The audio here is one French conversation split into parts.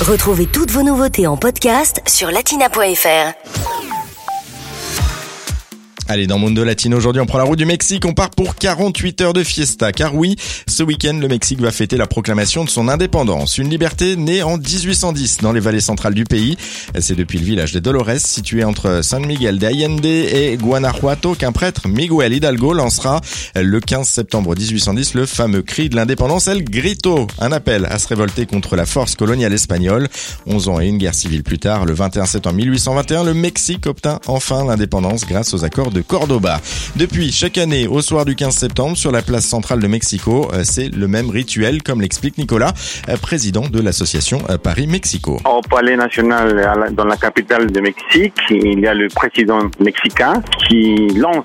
Retrouvez toutes vos nouveautés en podcast sur latina.fr. Allez, dans Mundo Latino, aujourd'hui, on prend la route du Mexique. On part pour 48 heures de fiesta. Car oui, ce week-end, le Mexique va fêter la proclamation de son indépendance. Une liberté née en 1810 dans les vallées centrales du pays. C'est depuis le village de Dolores, situé entre San Miguel de Allende et Guanajuato, qu'un prêtre, Miguel Hidalgo, lancera le 15 septembre 1810 le fameux cri de l'indépendance El Grito. Un appel à se révolter contre la force coloniale espagnole. 11 ans et une guerre civile plus tard, le 21 septembre 1821, le Mexique obtint enfin l'indépendance grâce aux accords Cordoba. Depuis, chaque année, au soir du 15 septembre, sur la place centrale de Mexico, euh, c'est le même rituel, comme l'explique Nicolas, euh, président de l'association euh, Paris-Mexico. Au Palais National, dans la capitale de Mexique, il y a le président mexicain qui lance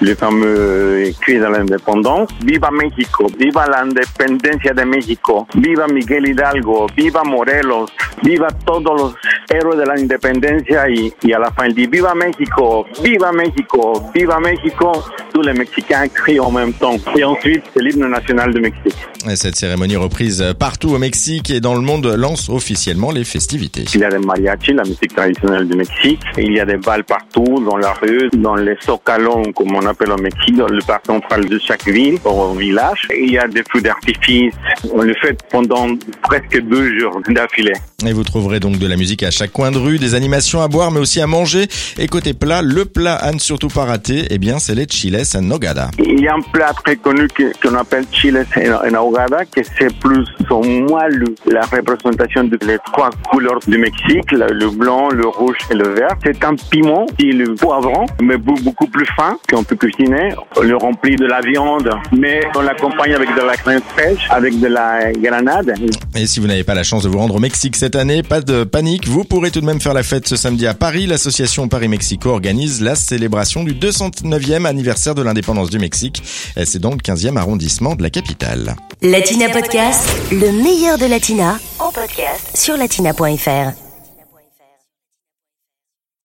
le fameux cri de l'indépendance. Viva Mexico, viva la independencia de Mexico, viva Miguel Hidalgo, viva Morelos, viva todos los héroes de la independencia y, y a la fin il dit viva Mexico, viva Mexico, viva Mexico. Tous les Mexicains crient en même temps. Et ensuite, c'est l'hymne national du Mexique. Cette cérémonie reprise partout au Mexique et dans le monde lance officiellement les festivités. Il y a des mariachis, la musique traditionnelle du Mexique. Il y a des balles partout, dans la rue, dans les zocalons, comme on appelle au Mexique, dans le parc central de chaque ville, au village. Il y a des feux d'artifice. On le fait pendant presque deux jours d'affilée. Et vous trouverez donc de la musique à chaque coin de rue, des animations à boire, mais aussi à manger. Et côté plat, le plat à ne surtout pas rater, eh bien, c'est les chiles en nogada. Il y a un plat très connu qu'on appelle chiles en nogada, que c'est plus ou moins la représentation des trois couleurs du Mexique, le, blanc, le rouge et le vert. C'est un piment qui est le poivron, mais beau- beaucoup plus fin qu'on peut cuisiner. On le remplit de la viande, mais on l'accompagne avec de la crème fraîche, avec de la grenade. Et si vous n'avez pas la chance de vous rendre au Mexique cette année, pas de panique, vous pourrez tout de même faire la fête ce samedi à Paris. L'association Paris-Mexico organise la célébration du 209e anniversaire de l'indépendance du Mexique. Et C'est dans le 15e arrondissement de la capitale. Latina Podcast, le meilleur de Latina, en podcast sur latina.fr.